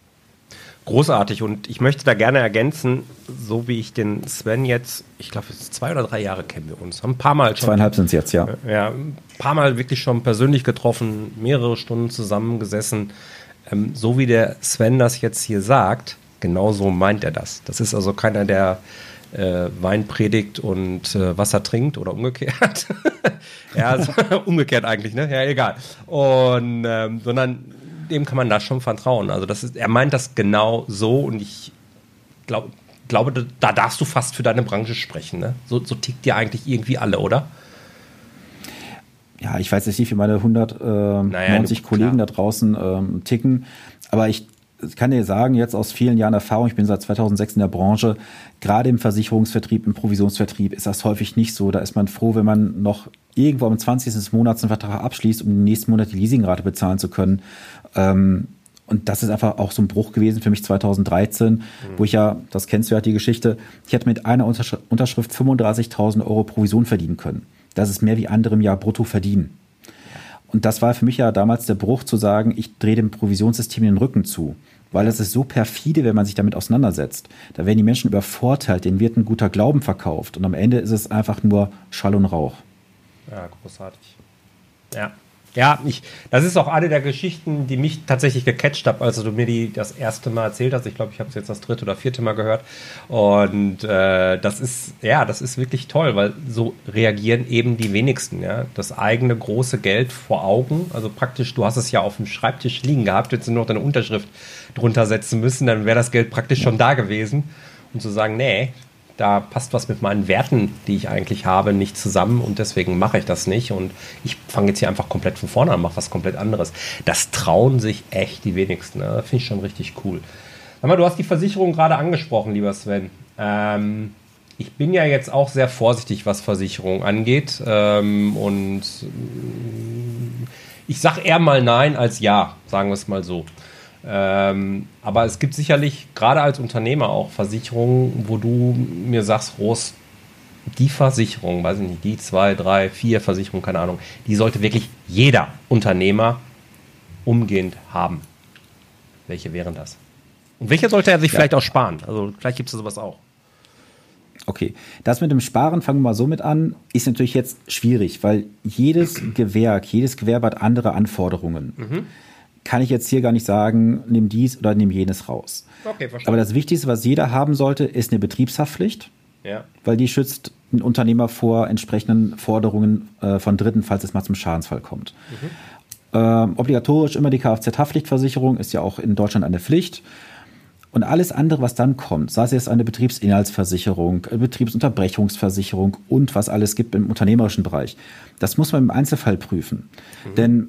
Großartig und ich möchte da gerne ergänzen, so wie ich den Sven jetzt, ich glaube, zwei oder drei Jahre kennen wir uns, haben ein paar Mal
schon. Zweieinhalb sind es jetzt, ja.
Ja, ein paar Mal wirklich schon persönlich getroffen, mehrere Stunden zusammengesessen ähm, so wie der Sven das jetzt hier sagt, genau so meint er das. Das ist also keiner, der äh, Wein predigt und äh, Wasser trinkt oder umgekehrt. ja, also, umgekehrt eigentlich, ne? Ja, egal. Und ähm, sondern dem kann man da schon vertrauen. Also das ist, er meint das genau so und ich glaub, glaube, da darfst du fast für deine Branche sprechen. Ne? So, so tickt ihr eigentlich irgendwie alle, oder?
ja, ich weiß jetzt nicht, wie meine 190 naja, Kollegen klar. da draußen ähm, ticken, aber ich kann dir sagen, jetzt aus vielen Jahren Erfahrung, ich bin seit 2006 in der Branche, gerade im Versicherungsvertrieb, im Provisionsvertrieb ist das häufig nicht so. Da ist man froh, wenn man noch irgendwo am 20. des Monats einen Vertrag abschließt, um den nächsten Monat die Leasingrate bezahlen zu können. Ähm, und das ist einfach auch so ein Bruch gewesen für mich 2013, mhm. wo ich ja, das kennst du ja die Geschichte, ich hätte mit einer Unterschrift 35.000 Euro Provision verdienen können. Das ist mehr wie andere im Jahr brutto verdienen. Und das war für mich ja damals der Bruch zu sagen, ich drehe dem Provisionssystem den Rücken zu. Weil es ist so perfide, wenn man sich damit auseinandersetzt. Da werden die Menschen übervorteilt, denen wird ein guter Glauben verkauft. Und am Ende ist es einfach nur Schall und Rauch.
Ja, großartig. Ja. Ja, ich, das ist auch eine der Geschichten, die mich tatsächlich gecatcht hat, als du mir die das erste Mal erzählt hast. Ich glaube, ich habe es jetzt das dritte oder vierte Mal gehört. Und äh, das ist, ja, das ist wirklich toll, weil so reagieren eben die wenigsten. Ja? Das eigene große Geld vor Augen, also praktisch, du hast es ja auf dem Schreibtisch liegen gehabt, jetzt nur noch deine Unterschrift drunter setzen müssen, dann wäre das Geld praktisch schon da gewesen. Und zu sagen, nee, da passt was mit meinen Werten, die ich eigentlich habe, nicht zusammen und deswegen mache ich das nicht und ich fange jetzt hier einfach komplett von vorne an, mache was komplett anderes. Das trauen sich echt die wenigsten. Ne? Finde ich schon richtig cool. Sag mal, du hast die Versicherung gerade angesprochen, lieber Sven. Ähm, ich bin ja jetzt auch sehr vorsichtig, was Versicherung angeht ähm, und äh, ich sage eher mal nein als ja, sagen wir es mal so. Ähm, aber es gibt sicherlich gerade als Unternehmer auch Versicherungen, wo du mir sagst, Ros, die Versicherung, weiß ich nicht, die zwei, drei, vier Versicherungen, keine Ahnung, die sollte wirklich jeder Unternehmer umgehend haben. Welche wären das? Und welche sollte er sich ja. vielleicht auch sparen? Also vielleicht gibt es sowas auch.
Okay, das mit dem Sparen, fangen wir mal so mit an, ist natürlich jetzt schwierig, weil jedes Gewerk, jedes Gewerbe hat andere Anforderungen. Mhm kann ich jetzt hier gar nicht sagen, nimm dies oder nimm jenes raus. Okay, verstanden. Aber das Wichtigste, was jeder haben sollte, ist eine Betriebshaftpflicht. Ja. Weil die schützt den Unternehmer vor entsprechenden Forderungen äh, von Dritten, falls es mal zum Schadensfall kommt. Mhm. Ähm, obligatorisch immer die Kfz-Haftpflichtversicherung ist ja auch in Deutschland eine Pflicht. Und alles andere, was dann kommt, sei es jetzt eine Betriebsinhaltsversicherung, Betriebsunterbrechungsversicherung und was alles gibt im unternehmerischen Bereich, das muss man im Einzelfall prüfen. Mhm. Denn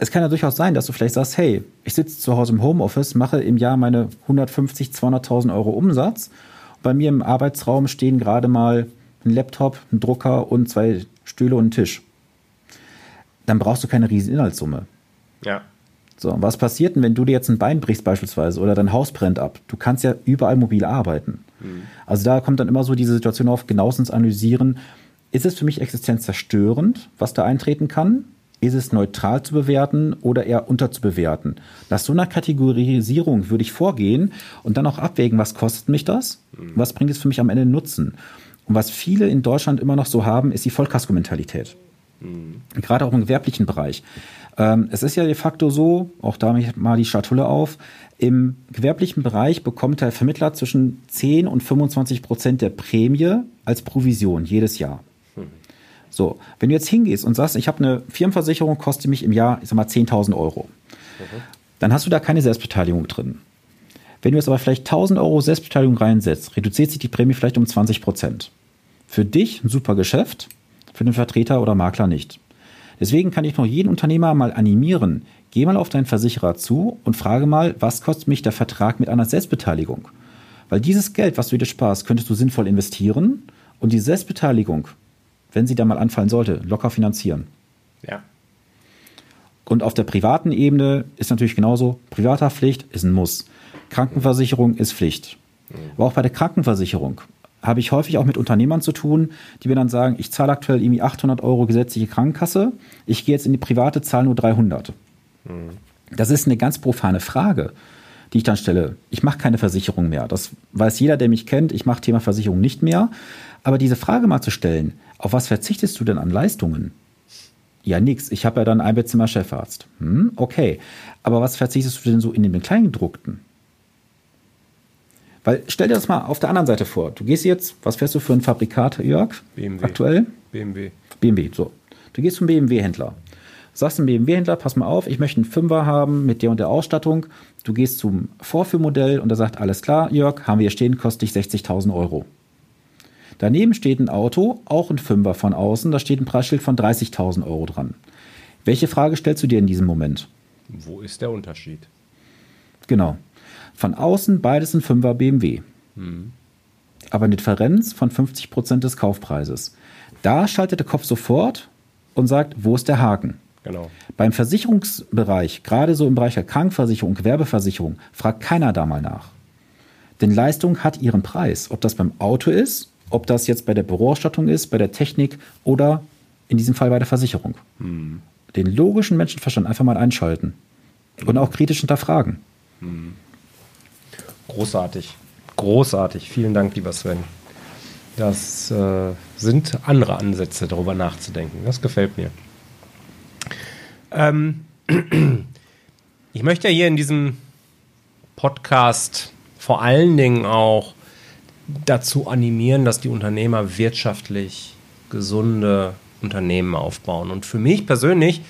es kann ja durchaus sein, dass du vielleicht sagst, hey, ich sitze zu Hause im Homeoffice, mache im Jahr meine 150, 200.000 Euro Umsatz. Bei mir im Arbeitsraum stehen gerade mal ein Laptop, ein Drucker und zwei Stühle und ein Tisch. Dann brauchst du keine riesen Inhaltssumme.
Ja.
So, was passiert denn, wenn du dir jetzt ein Bein brichst beispielsweise oder dein Haus brennt ab? Du kannst ja überall mobil arbeiten. Mhm. Also da kommt dann immer so diese Situation auf, genauestens analysieren, ist es für mich existenzzerstörend, was da eintreten kann? Ist es neutral zu bewerten oder eher unterzubewerten? Nach so einer Kategorisierung würde ich vorgehen und dann auch abwägen, was kostet mich das? Was bringt es für mich am Ende Nutzen? Und was viele in Deutschland immer noch so haben, ist die Vollkasko-Mentalität. Mhm. Gerade auch im gewerblichen Bereich. Ähm, es ist ja de facto so, auch da mal die Schatulle auf, im gewerblichen Bereich bekommt der Vermittler zwischen 10 und 25 Prozent der Prämie als Provision jedes Jahr. So, wenn du jetzt hingehst und sagst, ich habe eine Firmenversicherung, kostet mich im Jahr, ich sag mal, 10.000 Euro, mhm. dann hast du da keine Selbstbeteiligung drin. Wenn du jetzt aber vielleicht 1000 Euro Selbstbeteiligung reinsetzt, reduziert sich die Prämie vielleicht um 20 Prozent. Für dich ein super Geschäft, für den Vertreter oder Makler nicht. Deswegen kann ich noch jeden Unternehmer mal animieren, geh mal auf deinen Versicherer zu und frage mal, was kostet mich der Vertrag mit einer Selbstbeteiligung? Weil dieses Geld, was du dir sparst, könntest du sinnvoll investieren und die Selbstbeteiligung wenn sie da mal anfallen sollte, locker finanzieren.
Ja.
Und auf der privaten Ebene ist natürlich genauso, Privathaftpflicht ist ein Muss. Krankenversicherung ist Pflicht. Mhm. Aber auch bei der Krankenversicherung habe ich häufig auch mit Unternehmern zu tun, die mir dann sagen, ich zahle aktuell irgendwie 800 Euro gesetzliche Krankenkasse, ich gehe jetzt in die private, zahle nur 300. Mhm. Das ist eine ganz profane Frage, die ich dann stelle. Ich mache keine Versicherung mehr. Das weiß jeder, der mich kennt. Ich mache Thema Versicherung nicht mehr. Aber diese Frage mal zu stellen, auf was verzichtest du denn an Leistungen? Ja, nix. Ich habe ja dann ein Bettzimmer Chefarzt. Hm, okay. Aber was verzichtest du denn so in den Kleingedruckten? Weil stell dir das mal auf der anderen Seite vor. Du gehst jetzt, was fährst du für ein Fabrikat, Jörg?
BMW.
Aktuell?
BMW.
BMW, so. Du gehst zum BMW-Händler. Sagst dem BMW-Händler, pass mal auf, ich möchte einen Fünfer haben mit der und der Ausstattung. Du gehst zum Vorführmodell und er sagt, alles klar, Jörg, haben wir hier stehen, kostet dich 60.000 Euro. Daneben steht ein Auto, auch ein Fünfer von außen, da steht ein Preisschild von 30.000 Euro dran. Welche Frage stellst du dir in diesem Moment?
Wo ist der Unterschied?
Genau. Von außen beides ein Fünfer BMW. Mhm. Aber eine Differenz von 50 Prozent des Kaufpreises. Da schaltet der Kopf sofort und sagt, wo ist der Haken?
Genau.
Beim Versicherungsbereich, gerade so im Bereich der Krankenversicherung, Gewerbeversicherung, fragt keiner da mal nach. Denn Leistung hat ihren Preis. Ob das beim Auto ist ob das jetzt bei der Büroausstattung ist, bei der Technik oder in diesem Fall bei der Versicherung. Hm. Den logischen Menschenverstand einfach mal einschalten und auch kritisch hinterfragen. Hm.
Großartig. Großartig. Vielen Dank, lieber Sven. Das äh, sind andere Ansätze, darüber nachzudenken. Das gefällt mir. Ähm, ich möchte ja hier in diesem Podcast vor allen Dingen auch dazu animieren, dass die Unternehmer wirtschaftlich gesunde Unternehmen aufbauen. Und für mich persönlich,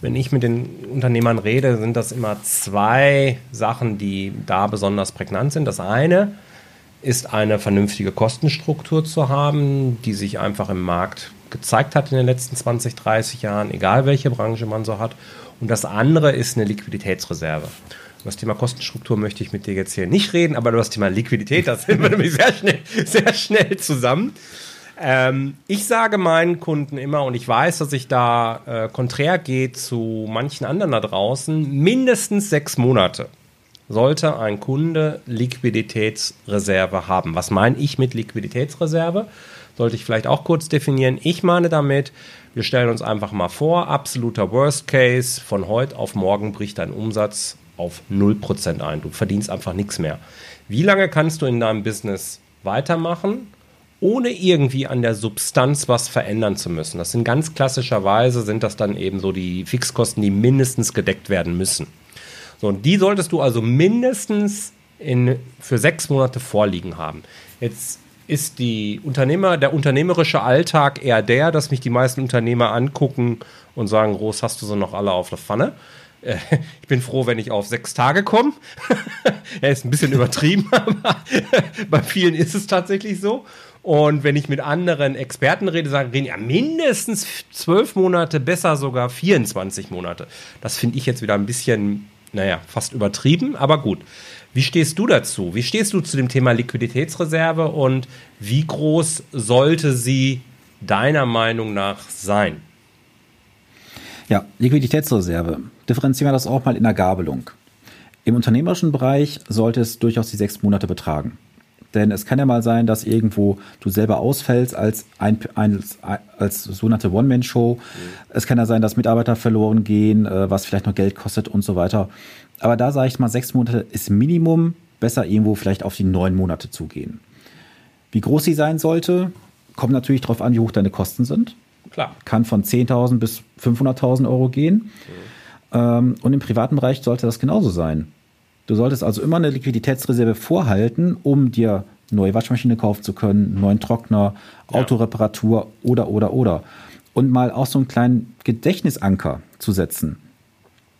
wenn ich mit den Unternehmern rede, sind das immer zwei Sachen, die da besonders prägnant sind. Das eine ist eine vernünftige Kostenstruktur zu haben, die sich einfach im Markt gezeigt hat in den letzten 20, 30 Jahren, egal welche Branche man so hat. Und das andere ist eine Liquiditätsreserve. Das Thema Kostenstruktur möchte ich mit dir jetzt hier nicht reden, aber über das Thema Liquidität, das sind wir nämlich sehr schnell, sehr schnell zusammen. Ähm, ich sage meinen Kunden immer, und ich weiß, dass ich da äh, konträr gehe zu manchen anderen da draußen, mindestens sechs Monate sollte ein Kunde Liquiditätsreserve haben. Was meine ich mit Liquiditätsreserve? Sollte ich vielleicht auch kurz definieren. Ich meine damit, wir stellen uns einfach mal vor, absoluter Worst Case, von heute auf morgen bricht dein Umsatz auf 0% ein. Du verdienst einfach nichts mehr. Wie lange kannst du in deinem Business weitermachen, ohne irgendwie an der Substanz was verändern zu müssen? Das sind ganz klassischerweise, sind das dann eben so die Fixkosten, die mindestens gedeckt werden müssen. So, und die solltest du also mindestens in, für sechs Monate vorliegen haben. Jetzt ist die Unternehmer, der unternehmerische Alltag eher der, dass mich die meisten Unternehmer angucken und sagen, Groß, hast du so noch alle auf der Pfanne? Äh, ich bin froh, wenn ich auf sechs Tage komme. er ist ein bisschen übertrieben, aber bei vielen ist es tatsächlich so. Und wenn ich mit anderen Experten rede, sagen, reden ja mindestens zwölf Monate, besser sogar 24 Monate. Das finde ich jetzt wieder ein bisschen, naja, fast übertrieben, aber gut. Wie stehst du dazu? Wie stehst du zu dem Thema Liquiditätsreserve und wie groß sollte sie deiner Meinung nach sein?
Ja, Liquiditätsreserve. Differenzieren wir das auch mal in der Gabelung. Im unternehmerischen Bereich sollte es durchaus die sechs Monate betragen. Denn es kann ja mal sein, dass irgendwo du selber ausfällst als, ein, als, als sogenannte One-Man-Show. Mhm. Es kann ja sein, dass Mitarbeiter verloren gehen, äh, was vielleicht noch Geld kostet und so weiter. Aber da sage ich mal, sechs Monate ist Minimum, besser irgendwo vielleicht auf die neun Monate zugehen. Wie groß sie sein sollte, kommt natürlich darauf an, wie hoch deine Kosten sind. Klar. Kann von 10.000 bis 500.000 Euro gehen. Mhm. Ähm, und im privaten Bereich sollte das genauso sein. Du solltest also immer eine Liquiditätsreserve vorhalten, um dir neue Waschmaschine kaufen zu können, neuen Trockner, ja. Autoreparatur oder, oder, oder. Und mal auch so einen kleinen Gedächtnisanker zu setzen.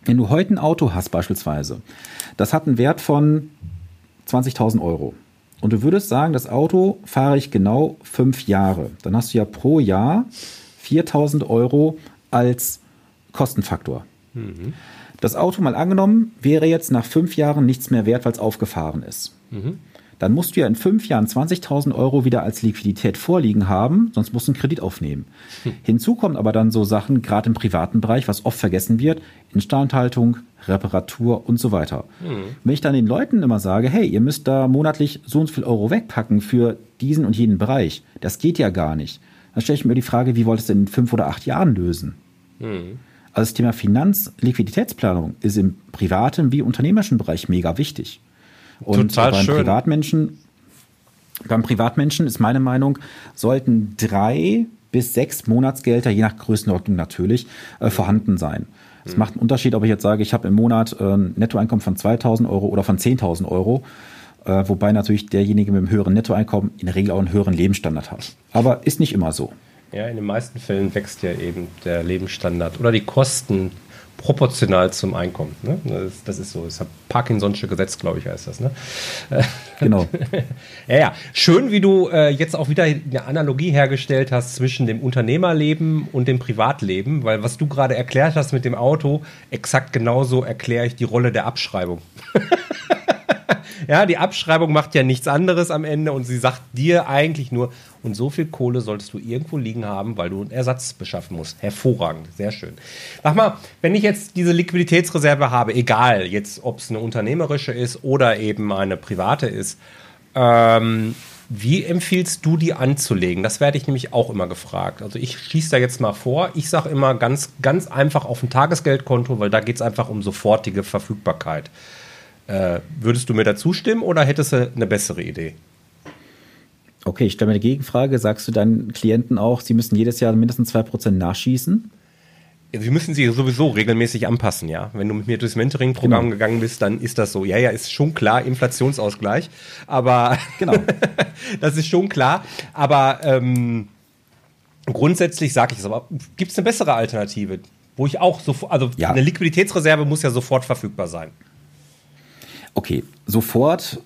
Wenn du heute ein Auto hast beispielsweise, das hat einen Wert von 20.000 Euro. Und du würdest sagen, das Auto fahre ich genau fünf Jahre. Dann hast du ja pro Jahr 4.000 Euro als Kostenfaktor. Mhm. Das Auto mal angenommen, wäre jetzt nach fünf Jahren nichts mehr wert, weil es aufgefahren ist. Mhm dann musst du ja in fünf Jahren 20.000 Euro wieder als Liquidität vorliegen haben, sonst musst du einen Kredit aufnehmen. Hm. Hinzu kommen aber dann so Sachen, gerade im privaten Bereich, was oft vergessen wird, Instandhaltung, Reparatur und so weiter. Hm. Wenn ich dann den Leuten immer sage, hey, ihr müsst da monatlich so und so viel Euro wegpacken für diesen und jenen Bereich, das geht ja gar nicht. Dann stelle ich mir die Frage, wie wollt ihr es denn in fünf oder acht Jahren lösen? Hm. Also das Thema Finanz-Liquiditätsplanung ist im privaten wie unternehmerischen Bereich mega wichtig. Und Total beim schön. Privatmenschen, beim Privatmenschen ist meine Meinung, sollten drei bis sechs Monatsgelder, je nach Größenordnung natürlich, äh, vorhanden sein. Es mhm. macht einen Unterschied, ob ich jetzt sage, ich habe im Monat äh, ein Nettoeinkommen von 2.000 Euro oder von 10.000 Euro. Äh, wobei natürlich derjenige mit dem höheren Nettoeinkommen in der Regel auch einen höheren Lebensstandard hat. Aber ist nicht immer so.
Ja, in den meisten Fällen wächst ja eben der Lebensstandard oder die Kosten proportional zum Einkommen. Ne? Das, das, ist so. Das Parkinson'sche Gesetz, glaube ich, heißt das. Ne?
Genau.
ja, ja. Schön, wie du äh, jetzt auch wieder eine Analogie hergestellt hast zwischen dem Unternehmerleben und dem Privatleben, weil was du gerade erklärt hast mit dem Auto, exakt genauso erkläre ich die Rolle der Abschreibung. Ja, die Abschreibung macht ja nichts anderes am Ende und sie sagt dir eigentlich nur, und so viel Kohle solltest du irgendwo liegen haben, weil du einen Ersatz beschaffen musst. Hervorragend, sehr schön. Sag mal, wenn ich jetzt diese Liquiditätsreserve habe, egal jetzt, ob es eine unternehmerische ist oder eben eine private ist, ähm, wie empfiehlst du die anzulegen? Das werde ich nämlich auch immer gefragt. Also ich schieße da jetzt mal vor. Ich sage immer ganz, ganz einfach auf ein Tagesgeldkonto, weil da geht es einfach um sofortige Verfügbarkeit. Äh, würdest du mir da zustimmen oder hättest du eine bessere Idee?
Okay, ich stelle mir eine Gegenfrage. Sagst du deinen Klienten auch, sie müssen jedes Jahr mindestens 2% nachschießen?
Sie müssen sie sowieso regelmäßig anpassen, ja. Wenn du mit mir durchs Mentoring-Programm genau. gegangen bist, dann ist das so. Ja, ja, ist schon klar, Inflationsausgleich. Aber genau, das ist schon klar. Aber ähm, grundsätzlich sage ich es. Aber gibt es eine bessere Alternative, wo ich auch sofort, also ja. eine Liquiditätsreserve muss ja sofort verfügbar sein.
Okay, sofort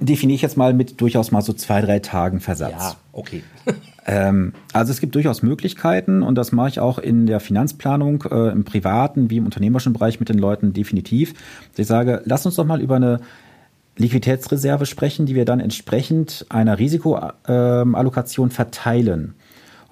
definiere ich jetzt mal mit durchaus mal so zwei, drei Tagen Versatz.
Ja, okay.
ähm, also es gibt durchaus Möglichkeiten und das mache ich auch in der Finanzplanung äh, im privaten wie im unternehmerischen Bereich mit den Leuten definitiv. Ich sage, lass uns doch mal über eine Liquiditätsreserve sprechen, die wir dann entsprechend einer Risikoallokation äh, verteilen.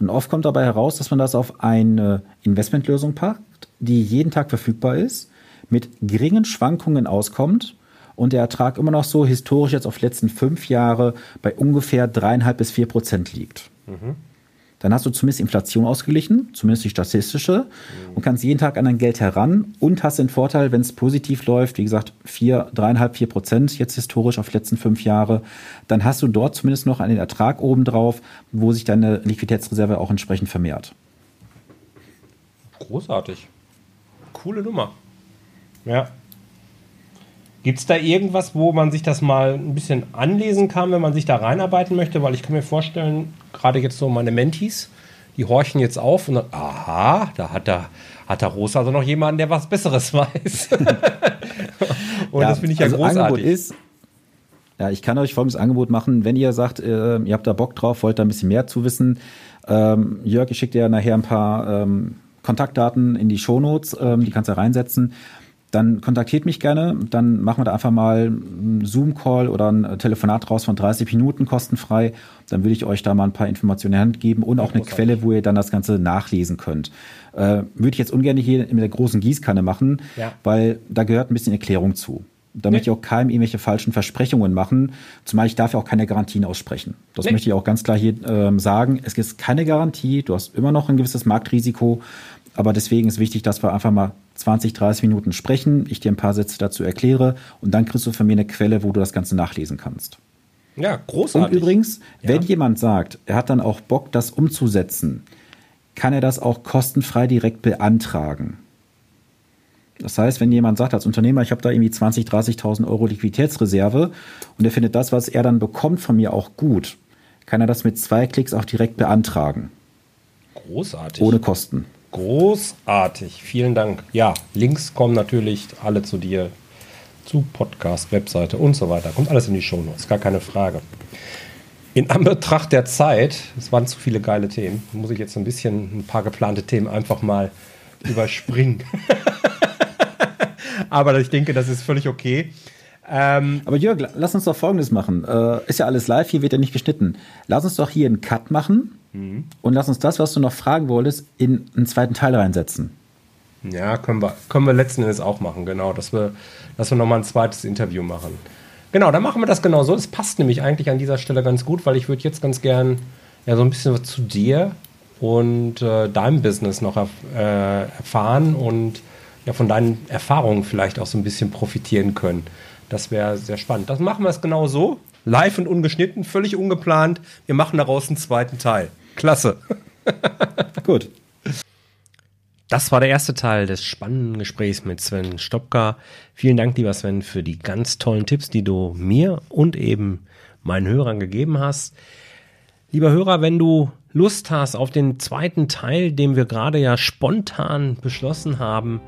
Und oft kommt dabei heraus, dass man das auf eine Investmentlösung packt, die jeden Tag verfügbar ist, mit geringen Schwankungen auskommt und der Ertrag immer noch so historisch jetzt auf die letzten fünf Jahre bei ungefähr dreieinhalb bis vier Prozent liegt. Mhm. Dann hast du zumindest Inflation ausgeglichen, zumindest die statistische, mhm. und kannst jeden Tag an dein Geld heran und hast den Vorteil, wenn es positiv läuft, wie gesagt, vier, dreieinhalb, vier Prozent jetzt historisch auf die letzten fünf Jahre, dann hast du dort zumindest noch einen Ertrag obendrauf, wo sich deine Liquiditätsreserve auch entsprechend vermehrt.
Großartig. Coole Nummer. Ja. Gibt es da irgendwas, wo man sich das mal ein bisschen anlesen kann, wenn man sich da reinarbeiten möchte? Weil ich kann mir vorstellen, gerade jetzt so meine Mentis, die horchen jetzt auf und dann, aha, da hat der, hat der Rosa also noch jemanden, der was Besseres weiß.
und ja, das finde ich ja also großartig. Angebot ist, ja, ich kann euch folgendes Angebot machen. Wenn ihr sagt, äh, ihr habt da Bock drauf, wollt da ein bisschen mehr zu wissen, ähm, Jörg, ich schicke dir nachher ein paar ähm, Kontaktdaten in die Shownotes, ähm, die kannst du reinsetzen dann kontaktiert mich gerne. Dann machen wir da einfach mal einen Zoom-Call oder ein Telefonat raus von 30 Minuten kostenfrei. Dann würde ich euch da mal ein paar Informationen in die Hand geben und auch eine Quelle, wo ihr dann das Ganze nachlesen könnt. Äh, würde ich jetzt ungern hier mit der großen Gießkanne machen, ja. weil da gehört ein bisschen Erklärung zu. Da nee. möchte ich auch keinem irgendwelche falschen Versprechungen machen, zumal ich dafür auch keine Garantien aussprechen. Das nee. möchte ich auch ganz klar hier ähm, sagen. Es gibt keine Garantie, du hast immer noch ein gewisses Marktrisiko, aber deswegen ist wichtig, dass wir einfach mal 20, 30 Minuten sprechen, ich dir ein paar Sätze dazu erkläre und dann kriegst du von mir eine Quelle, wo du das Ganze nachlesen kannst.
Ja, großartig.
Und übrigens, ja. wenn jemand sagt, er hat dann auch Bock, das umzusetzen, kann er das auch kostenfrei direkt beantragen. Das heißt, wenn jemand sagt als Unternehmer, ich habe da irgendwie 20, 30.000 Euro Liquiditätsreserve und er findet das, was er dann bekommt von mir auch gut, kann er das mit zwei Klicks auch direkt beantragen.
Großartig.
Ohne Kosten.
Großartig. Vielen Dank. Ja, Links kommen natürlich alle zu dir, zu Podcast, Webseite und so weiter. Kommt alles in die Show Notes, gar keine Frage. In Anbetracht der Zeit, es waren zu viele geile Themen, muss ich jetzt ein bisschen ein paar geplante Themen einfach mal überspringen. Aber ich denke, das ist völlig okay.
Ähm, Aber Jörg, lass uns doch Folgendes machen. Äh, ist ja alles live, hier wird ja nicht geschnitten. Lass uns doch hier einen Cut machen Mhm. Und lass uns das, was du noch fragen wolltest, in einen zweiten Teil reinsetzen.
Ja, können wir, können wir letzten Endes auch machen, genau, dass wir, dass wir nochmal ein zweites Interview machen. Genau, dann machen wir das genau so. Das passt nämlich eigentlich an dieser Stelle ganz gut, weil ich würde jetzt ganz gern ja, so ein bisschen was zu dir und äh, deinem Business noch erf äh, erfahren und ja, von deinen Erfahrungen vielleicht auch so ein bisschen profitieren können. Das wäre sehr spannend. Das machen wir es genau so. Live und ungeschnitten, völlig ungeplant. Wir machen daraus einen zweiten Teil. Klasse.
Gut.
Das war der erste Teil des spannenden Gesprächs mit Sven Stopka. Vielen Dank, lieber Sven, für die ganz tollen Tipps, die du mir und eben meinen Hörern gegeben hast. Lieber Hörer, wenn du Lust hast auf den zweiten Teil, den wir gerade ja spontan beschlossen haben,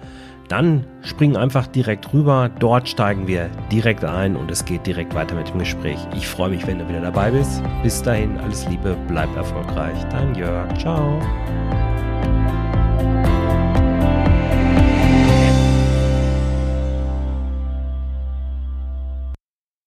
dann spring einfach direkt rüber. Dort steigen wir direkt ein und es geht direkt weiter mit dem Gespräch. Ich freue mich, wenn du wieder dabei bist. Bis dahin, alles Liebe, bleib erfolgreich. Dein Jörg. Ciao.